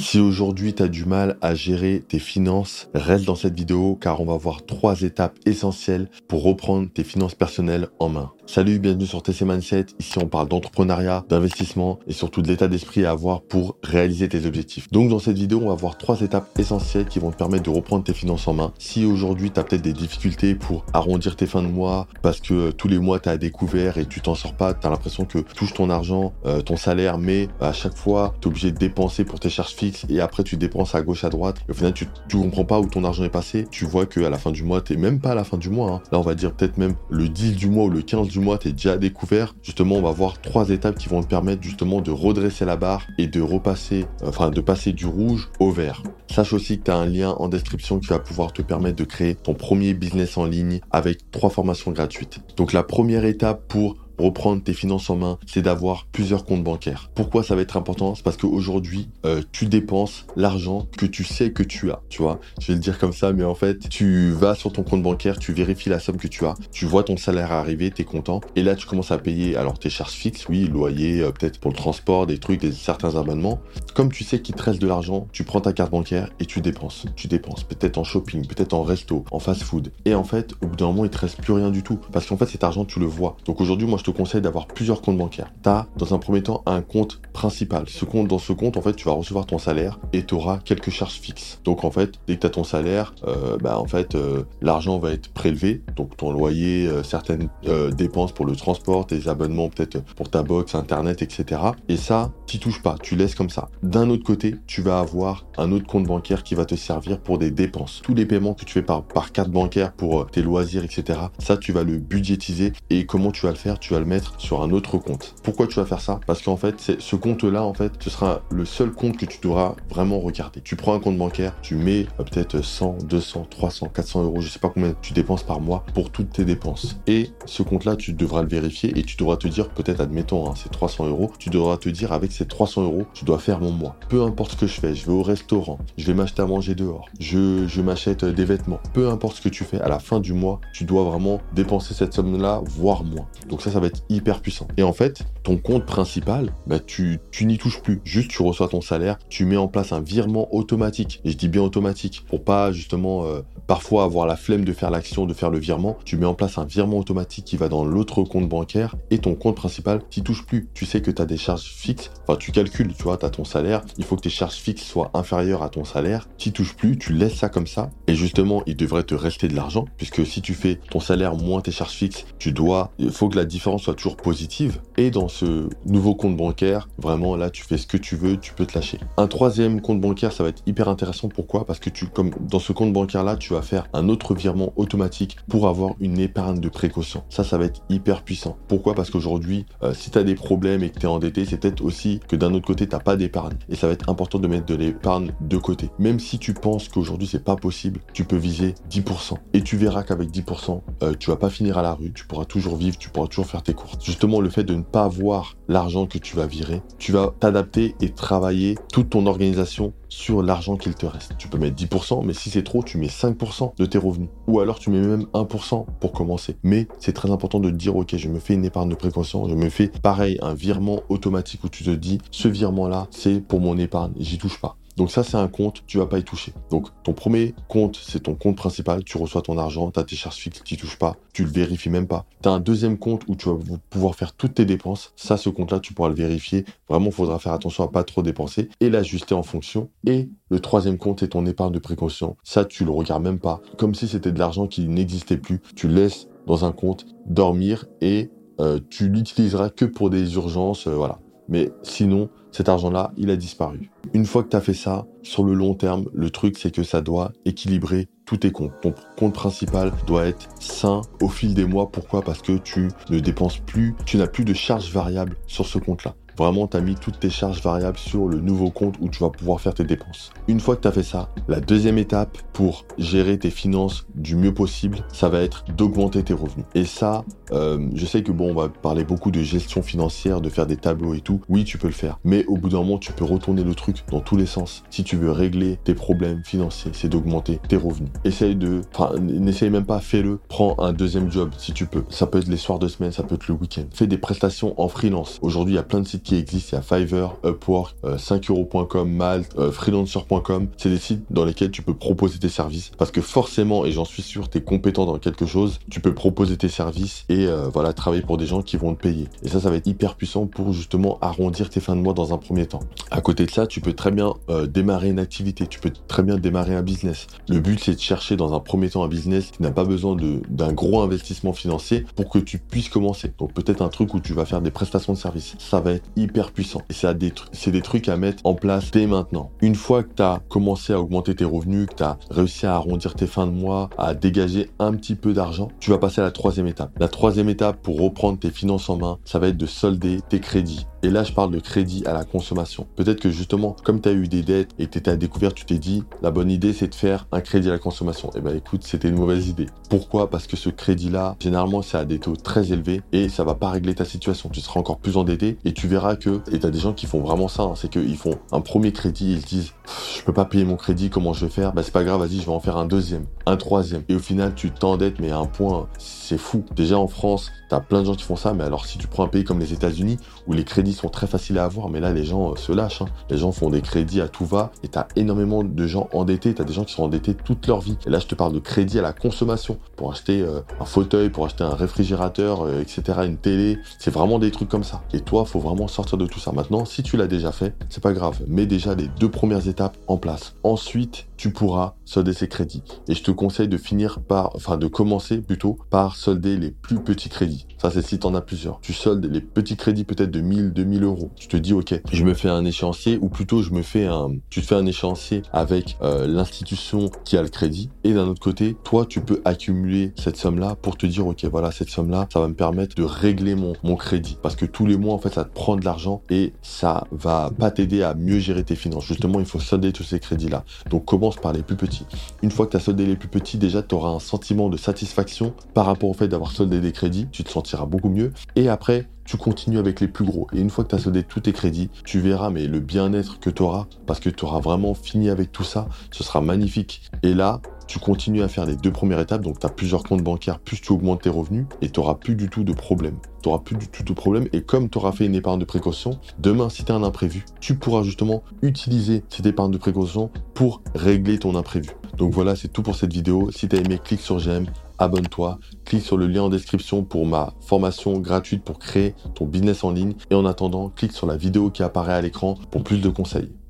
Si aujourd'hui tu as du mal à gérer tes finances, reste dans cette vidéo car on va voir trois étapes essentielles pour reprendre tes finances personnelles en main. Salut, bienvenue sur TC Mindset. Ici, on parle d'entrepreneuriat, d'investissement et surtout de l'état d'esprit à avoir pour réaliser tes objectifs. Donc, dans cette vidéo, on va voir trois étapes essentielles qui vont te permettre de reprendre tes finances en main. Si aujourd'hui, tu as peut-être des difficultés pour arrondir tes fins de mois parce que tous les mois, tu as découvert et tu t'en sors pas, tu as l'impression que tu touches ton argent, euh, ton salaire, mais à chaque fois, tu es obligé de dépenser pour tes charges fixes et après, tu dépenses à gauche, à droite. Et au final, tu ne comprends pas où ton argent est passé. Tu vois qu'à la fin du mois, tu même pas à la fin du mois. Hein. Là, on va dire peut-être même le 10 du mois ou le 15 du mois, tu es déjà découvert. Justement, on va voir trois étapes qui vont te permettre justement de redresser la barre et de repasser, enfin de passer du rouge au vert. Sache aussi que tu as un lien en description qui va pouvoir te permettre de créer ton premier business en ligne avec trois formations gratuites. Donc la première étape pour reprendre tes finances en main, c'est d'avoir plusieurs comptes bancaires. Pourquoi ça va être important? C'est parce qu'aujourd'hui, euh, tu dépenses l'argent que tu sais que tu as. Tu vois, je vais le dire comme ça, mais en fait, tu vas sur ton compte bancaire, tu vérifies la somme que tu as, tu vois ton salaire arriver, tu es content, et là, tu commences à payer alors tes charges fixes, oui, loyer, euh, peut-être pour le transport, des trucs, des, certains abonnements. Comme tu sais qu'il te reste de l'argent, tu prends ta carte bancaire et tu dépenses. Tu dépenses peut-être en shopping, peut-être en resto, en fast-food. Et en fait, au bout d'un moment, il te reste plus rien du tout. Parce qu'en fait, cet argent, tu le vois. Donc aujourd'hui, moi, je te conseille d'avoir plusieurs comptes bancaires. Tu as, dans un premier temps, un compte principal. Ce compte, dans ce compte, en fait, tu vas recevoir ton salaire et tu auras quelques charges fixes. Donc, en fait, dès que tu as ton salaire, euh, bah, en fait, euh, l'argent va être prélevé. Donc, ton loyer, euh, certaines dépenses pour le transport, tes abonnements, peut-être pour ta box, internet, etc. Et ça, tu touches pas. Tu laisses comme ça. D'un autre côté, tu vas avoir un autre compte bancaire qui va te servir pour des dépenses. Tous les paiements que tu fais par, par carte bancaire pour tes loisirs, etc. Ça, tu vas le budgétiser. Et comment tu vas le faire? Tu vas le mettre sur un autre compte. Pourquoi tu vas faire ça? Parce qu'en fait, c'est ce compte-là, en fait, ce sera le seul compte que tu devras vraiment regarder. Tu prends un compte bancaire, tu mets euh, peut-être 100, 200, 300, 400 euros, je sais pas combien tu dépenses par mois pour toutes tes dépenses. Et ce compte-là, tu devras le vérifier et tu devras te dire, peut-être, admettons, hein, c'est 300 euros, tu devras te dire, avec ces 300 euros, je dois faire mon mois. Peu importe ce que je fais, je vais au restaurant, je vais m'acheter à manger dehors, je, je m'achète des vêtements. Peu importe ce que tu fais, à la fin du mois, tu dois vraiment dépenser cette somme-là, voire moins. Donc ça, ça va être hyper puissant. Et en fait, ton compte principal, bah, tu, tu n'y touches plus. Juste, tu reçois ton salaire, tu mets en place un virement automatique. Et je dis bien automatique, pour pas justement euh, parfois avoir la flemme de faire l'action, de faire le virement. Tu mets en place un virement automatique qui va dans l'autre compte bancaire et ton compte principal, tu touches plus. Tu sais que tu as des charges fixes. Enfin, tu calcules, tu vois, tu as ton salaire. Il faut que tes charges fixes soient inférieures à ton salaire. Tu touches plus, tu laisses ça comme ça. Et justement, il devrait te rester de l'argent puisque si tu fais ton salaire moins tes charges fixes, tu dois, il faut que la différence soit toujours positive. Et dans ce nouveau compte bancaire, vraiment là, tu fais ce que tu veux, tu peux te lâcher. Un troisième compte bancaire, ça va être hyper intéressant. Pourquoi? Parce que tu, comme dans ce compte bancaire là, tu vas faire un autre virement automatique pour avoir une épargne de précaution. Ça, ça va être hyper puissant. Pourquoi? Parce qu'aujourd'hui, euh, si tu as des problèmes et que tu es endetté, c'est peut-être aussi que d'un autre côté, tu pas d'épargne. Et ça va être important de mettre de l'épargne de côté. Même si tu penses qu'aujourd'hui, c'est pas possible, tu peux viser 10%. Et tu verras qu'avec 10%, euh, tu vas pas finir à la rue, tu pourras toujours vivre, tu pourras toujours faire tes courses justement le fait de ne pas avoir l'argent que tu vas virer, tu vas t'adapter et travailler toute ton organisation sur l'argent qu'il te reste. Tu peux mettre 10%, mais si c'est trop, tu mets 5% de tes revenus. Ou alors tu mets même 1% pour commencer. Mais c'est très important de te dire, ok, je me fais une épargne de précaution, je me fais pareil, un virement automatique où tu te dis, ce virement-là, c'est pour mon épargne, j'y touche pas. Donc ça, c'est un compte, tu vas pas y toucher. Donc ton premier compte, c'est ton compte principal, tu reçois ton argent, tu as tes charges fixes, tu touches pas, tu le vérifies même pas. Tu as un deuxième compte où tu vas pouvoir faire toutes tes dépenses. Ça, ce compte-là, tu pourras le vérifier. Vraiment, il faudra faire attention à pas trop dépenser et l'ajuster en fonction. Et le troisième compte est ton épargne de précaution. Ça, tu le regardes même pas. Comme si c'était de l'argent qui n'existait plus. Tu le laisses dans un compte dormir et euh, tu l'utiliseras que pour des urgences, euh, voilà. Mais sinon, cet argent-là, il a disparu. Une fois que tu as fait ça, sur le long terme, le truc, c'est que ça doit équilibrer tous tes comptes. Ton compte principal doit être sain au fil des mois. Pourquoi? Parce que tu ne dépenses plus, tu n'as plus de charges variables sur ce compte-là. Vraiment, tu as mis toutes tes charges variables sur le nouveau compte où tu vas pouvoir faire tes dépenses. Une fois que tu as fait ça, la deuxième étape pour gérer tes finances du mieux possible, ça va être d'augmenter tes revenus. Et ça, euh, je sais que bon, on va parler beaucoup de gestion financière, de faire des tableaux et tout. Oui, tu peux le faire. Mais au bout d'un moment, tu peux retourner le truc dans tous les sens. Si tu veux régler tes problèmes financiers, c'est d'augmenter tes revenus. Essaye de, enfin, n'essaye même pas, fais-le. Prends un deuxième job si tu peux. Ça peut être les soirs de semaine, ça peut être le week-end. Fais des prestations en freelance. Aujourd'hui, il y a plein de sites qui existent. Il y a Fiverr, Upwork, 5euros.com, Malte, freelancer.com. C'est des sites dans lesquels tu peux proposer tes services parce que forcément, et j'en suis sûr, tu es compétent dans quelque chose, tu peux proposer tes services et voilà, travailler pour des gens qui vont te payer. Et ça, ça va être hyper puissant pour justement arrondir tes fins de mois dans un premier temps. À côté de ça, tu peux très bien démarrer une activité, tu peux très bien démarrer un business. Le but, c'est de chercher dans un premier temps un business qui n'a pas besoin d'un gros investissement financier pour que tu puisses commencer. Donc peut-être un truc où tu vas faire des prestations de services. Ça va être hyper puissant. Et c'est des, des trucs à mettre en place dès maintenant. Une fois que tu as commencé à augmenter tes revenus, que tu as réussi à arrondir tes fins de mois, à dégager un petit peu d'argent, tu vas passer à la troisième étape. La troisième étape pour reprendre tes finances en main, ça va être de solder tes crédits. Et là, je parle de crédit à la consommation. Peut-être que justement, comme tu as eu des dettes et que tu étais à découvert, tu t'es dit, la bonne idée, c'est de faire un crédit à la consommation. Eh ben, écoute, c'était une mauvaise idée. Pourquoi? Parce que ce crédit-là, généralement, c'est à des taux très élevés et ça va pas régler ta situation. Tu seras encore plus endetté et tu verras que, et tu as des gens qui font vraiment ça, hein, c'est qu'ils font un premier crédit, ils se disent, je peux pas payer mon crédit, comment je vais faire? Ben, c'est pas grave, vas-y, je vais en faire un deuxième, un troisième. Et au final, tu t'endettes, mais à un point, c'est fou. Déjà, en France, tu as plein de gens qui font ça, mais alors si tu prends un pays comme les États-Unis, où les crédits sont très faciles à avoir, mais là, les gens euh, se lâchent. Hein. Les gens font des crédits à tout va et tu as énormément de gens endettés. Tu as des gens qui sont endettés toute leur vie. Et là, je te parle de crédit à la consommation pour acheter euh, un fauteuil, pour acheter un réfrigérateur, euh, etc., une télé. C'est vraiment des trucs comme ça. Et toi, faut vraiment sortir de tout ça. Maintenant, si tu l'as déjà fait, c'est pas grave. Mets déjà les deux premières étapes en place. Ensuite, tu pourras solder ces crédits. Et je te conseille de finir par, enfin, de commencer plutôt par solder les plus petits crédits. Ça, c'est si tu en as plusieurs. Tu soldes les petits crédits peut-être de 1000, 2000 euros. Tu te dis, OK, je me fais un échéancier ou plutôt je me fais un, tu te fais un échéancier avec euh, l'institution qui a le crédit. Et d'un autre côté, toi, tu peux accumuler cette somme-là pour te dire, OK, voilà, cette somme-là, ça va me permettre de régler mon, mon crédit. Parce que tous les mois, en fait, ça te prend de l'argent et ça va pas t'aider à mieux gérer tes finances. Justement, il faut solder tous ces crédits-là. Donc, par les plus petits. Une fois que tu as soldé les plus petits, déjà, tu auras un sentiment de satisfaction par rapport au fait d'avoir soldé des crédits. Tu te sentiras beaucoup mieux. Et après, tu continues avec les plus gros. Et une fois que tu as soldé tous tes crédits, tu verras mais le bien-être que tu auras, parce que tu auras vraiment fini avec tout ça, ce sera magnifique. Et là, tu continues à faire les deux premières étapes, donc tu as plusieurs comptes bancaires, plus tu augmentes tes revenus, et tu n'auras plus du tout de problème. Tu n'auras plus du tout de problème, et comme tu auras fait une épargne de précaution, demain, si tu as un imprévu, tu pourras justement utiliser cette épargne de précaution pour régler ton imprévu. Donc voilà, c'est tout pour cette vidéo. Si tu as aimé, clique sur j'aime, abonne-toi, clique sur le lien en description pour ma formation gratuite pour créer ton business en ligne. Et en attendant, clique sur la vidéo qui apparaît à l'écran pour plus de conseils.